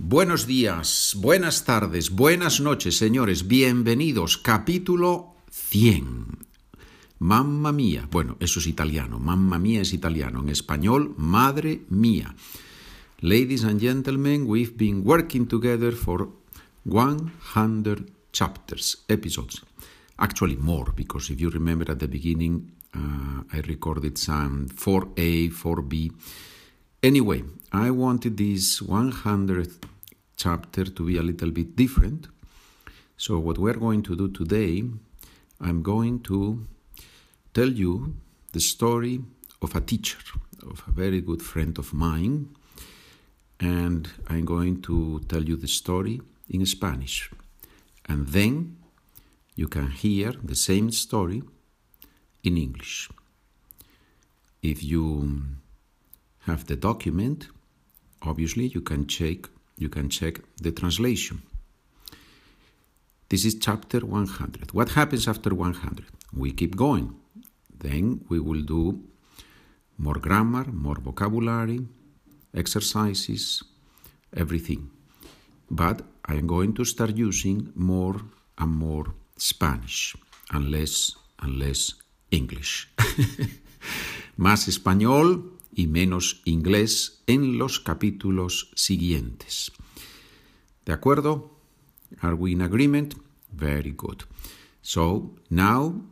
Buenos días, buenas tardes, buenas noches, señores. Bienvenidos. Capítulo 100. Mamma mía. Bueno, eso es italiano. Mamma mía es italiano. En español, madre mía. Ladies and gentlemen, we've been working together for 100 chapters, episodes. Actually, more, because if you remember at the beginning, uh, I recorded some 4A, 4B. Anyway, I wanted this 100th chapter to be a little bit different. So, what we're going to do today, I'm going to tell you the story of a teacher, of a very good friend of mine, and I'm going to tell you the story in Spanish. And then you can hear the same story in English. If you have the document, obviously you can check you can check the translation. This is chapter 100. What happens after 100? We keep going. Then we will do more grammar, more vocabulary, exercises, everything. But I am going to start using more and more Spanish and less and less English. Más español y menos inglés en los capítulos siguientes. ¿De acuerdo? Are we in agreement? Very good. So, now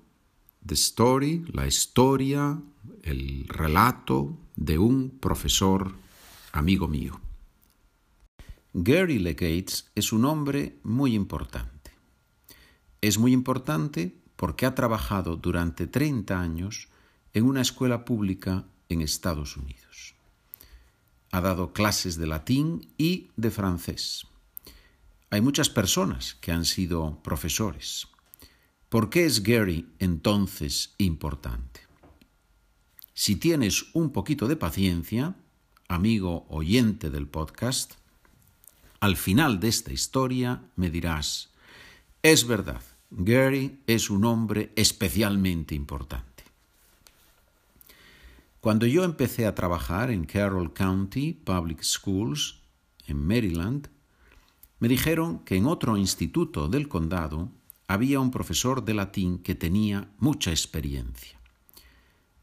the story, la historia, el relato de un profesor amigo mío. Gary Legates es un hombre muy importante. Es muy importante porque ha trabajado durante 30 años en una escuela pública en Estados Unidos. Ha dado clases de latín y de francés. Hay muchas personas que han sido profesores. ¿Por qué es Gary entonces importante? Si tienes un poquito de paciencia, amigo oyente del podcast, al final de esta historia me dirás, es verdad, Gary es un hombre especialmente importante. Cuando yo empecé a trabajar en Carroll County Public Schools, en Maryland, me dijeron que en otro instituto del condado había un profesor de latín que tenía mucha experiencia.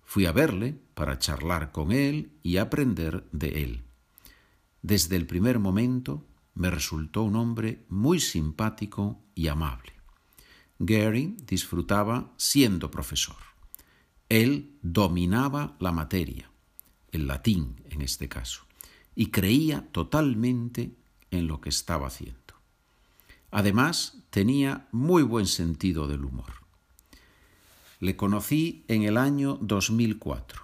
Fui a verle para charlar con él y aprender de él. Desde el primer momento me resultó un hombre muy simpático y amable. Gary disfrutaba siendo profesor. Él dominaba la materia, el latín en este caso, y creía totalmente en lo que estaba haciendo. Además, tenía muy buen sentido del humor. Le conocí en el año 2004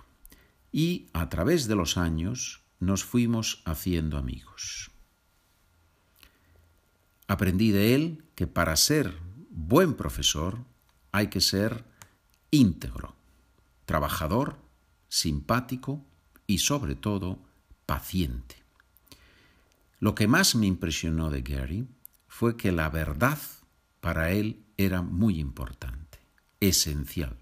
y a través de los años nos fuimos haciendo amigos. Aprendí de él que para ser buen profesor hay que ser íntegro trabajador, simpático y sobre todo paciente. Lo que más me impresionó de Gary fue que la verdad para él era muy importante, esencial.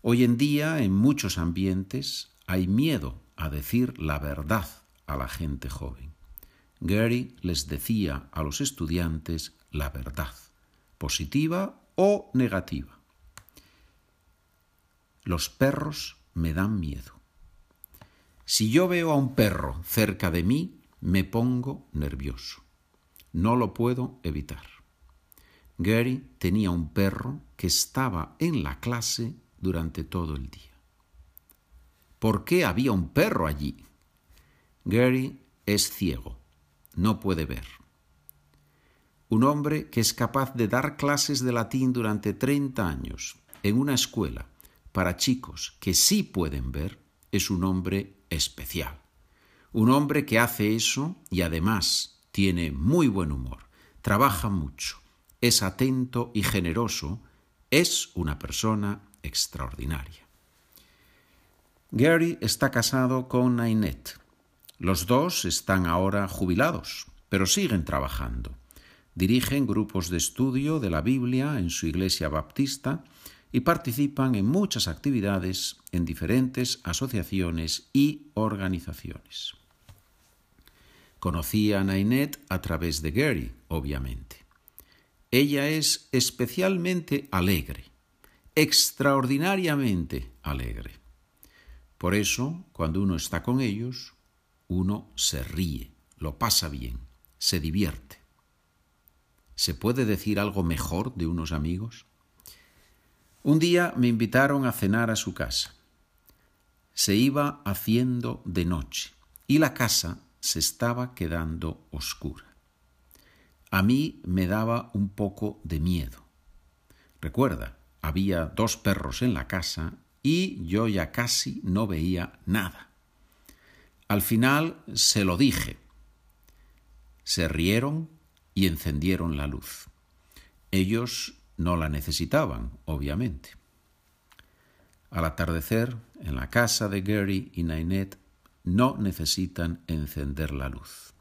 Hoy en día en muchos ambientes hay miedo a decir la verdad a la gente joven. Gary les decía a los estudiantes la verdad, positiva o negativa. Los perros me dan miedo. Si yo veo a un perro cerca de mí, me pongo nervioso. No lo puedo evitar. Gary tenía un perro que estaba en la clase durante todo el día. ¿Por qué había un perro allí? Gary es ciego, no puede ver. Un hombre que es capaz de dar clases de latín durante 30 años en una escuela para chicos que sí pueden ver es un hombre especial. Un hombre que hace eso y además tiene muy buen humor, trabaja mucho, es atento y generoso, es una persona extraordinaria. Gary está casado con Ainette. Los dos están ahora jubilados, pero siguen trabajando. Dirigen grupos de estudio de la Biblia en su iglesia baptista y participan en muchas actividades en diferentes asociaciones y organizaciones. Conocí a Nainet a través de Gary, obviamente. Ella es especialmente alegre, extraordinariamente alegre. Por eso, cuando uno está con ellos, uno se ríe, lo pasa bien, se divierte. ¿Se puede decir algo mejor de unos amigos? Un día me invitaron a cenar a su casa. Se iba haciendo de noche y la casa se estaba quedando oscura. A mí me daba un poco de miedo. Recuerda, había dos perros en la casa y yo ya casi no veía nada. Al final se lo dije. Se rieron y encendieron la luz. Ellos no la necesitaban, obviamente. Al atardecer, en la casa de Gary y Nainet, no necesitan encender la luz.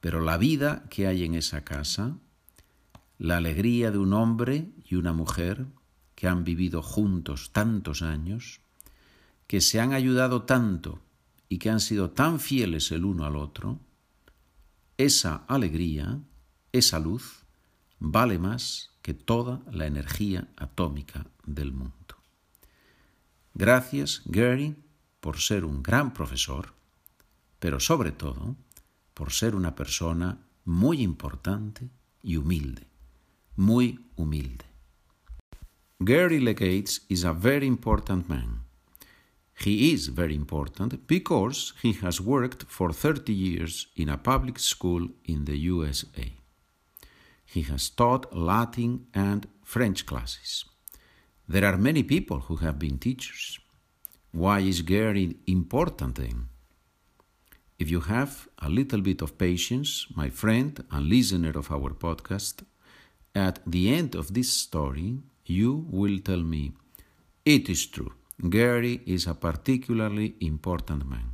Pero la vida que hay en esa casa, la alegría de un hombre y una mujer que han vivido juntos tantos años, que se han ayudado tanto y que han sido tan fieles el uno al otro, esa alegría, esa luz, vale más que toda la energía atómica del mundo. Gracias, Gary, por ser un gran profesor, pero sobre todo por ser una persona muy importante y humilde, muy humilde. Gary Legates is a very important man. He is very important because he has worked for 30 years in a public school in the USA. He has taught Latin and French classes. There are many people who have been teachers. Why is Gary important then? If you have a little bit of patience, my friend and listener of our podcast, at the end of this story, you will tell me, it is true, Gary is a particularly important man.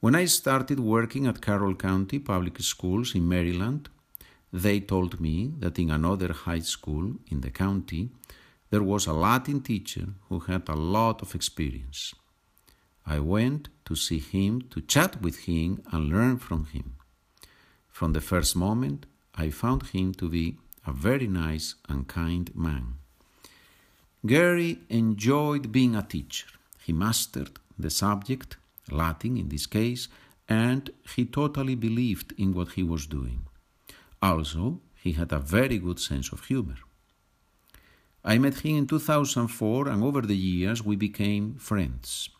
When I started working at Carroll County Public Schools in Maryland, they told me that in another high school in the county, there was a Latin teacher who had a lot of experience. I went to see him, to chat with him, and learn from him. From the first moment, I found him to be a very nice and kind man. Gary enjoyed being a teacher. He mastered the subject, Latin in this case, and he totally believed in what he was doing. Also, he had a very good sense of humor. I met him in 2004, and over the years we became friends.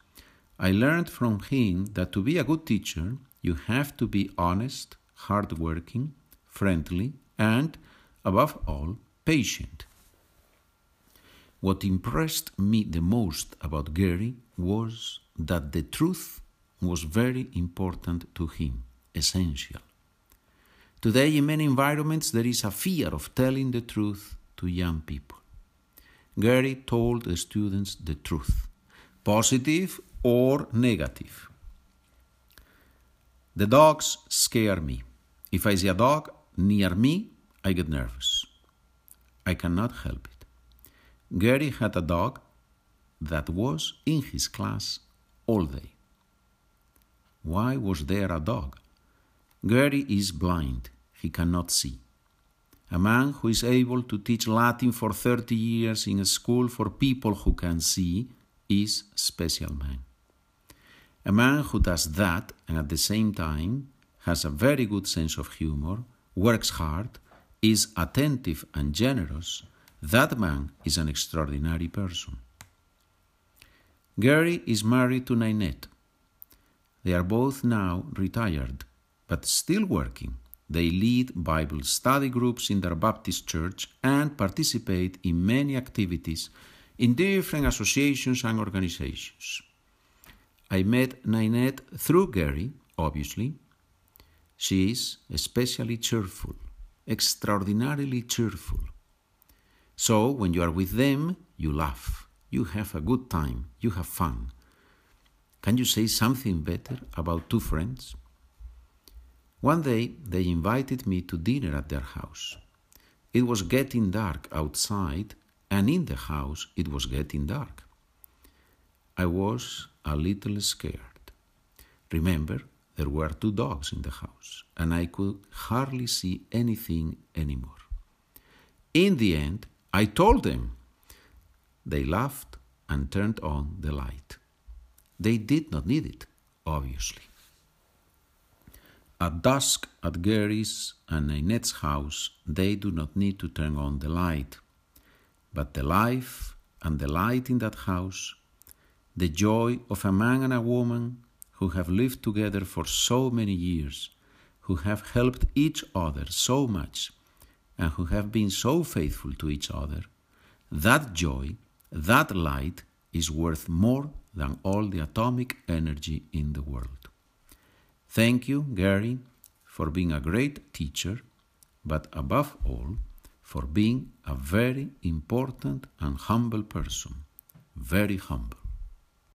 I learned from him that to be a good teacher, you have to be honest, hardworking, friendly, and, above all, patient. What impressed me the most about Gary was that the truth was very important to him, essential. Today, in many environments, there is a fear of telling the truth to young people. Gary told the students the truth, positive or negative. The dogs scare me. If I see a dog near me, I get nervous. I cannot help it. Gary had a dog that was in his class all day. Why was there a dog? Gary is blind, he cannot see. A man who is able to teach Latin for 30 years in a school for people who can see is a special man. A man who does that and at the same time has a very good sense of humor, works hard, is attentive and generous, that man is an extraordinary person. Gary is married to Ninette. They are both now retired, but still working they lead Bible study groups in their Baptist church and participate in many activities in different associations and organizations. I met Ninette through Gary, obviously. She is especially cheerful, extraordinarily cheerful. So when you are with them, you laugh, you have a good time, you have fun. Can you say something better about two friends? One day they invited me to dinner at their house. It was getting dark outside, and in the house it was getting dark. I was a little scared. Remember, there were two dogs in the house, and I could hardly see anything anymore. In the end, I told them. They laughed and turned on the light. They did not need it, obviously. At dusk at Gary's and Inette's house, they do not need to turn on the light. But the life and the light in that house, the joy of a man and a woman who have lived together for so many years, who have helped each other so much, and who have been so faithful to each other, that joy, that light is worth more than all the atomic energy in the world. Thank you, Gary, for being a great teacher, but above all, for being a very important and humble person. Very humble.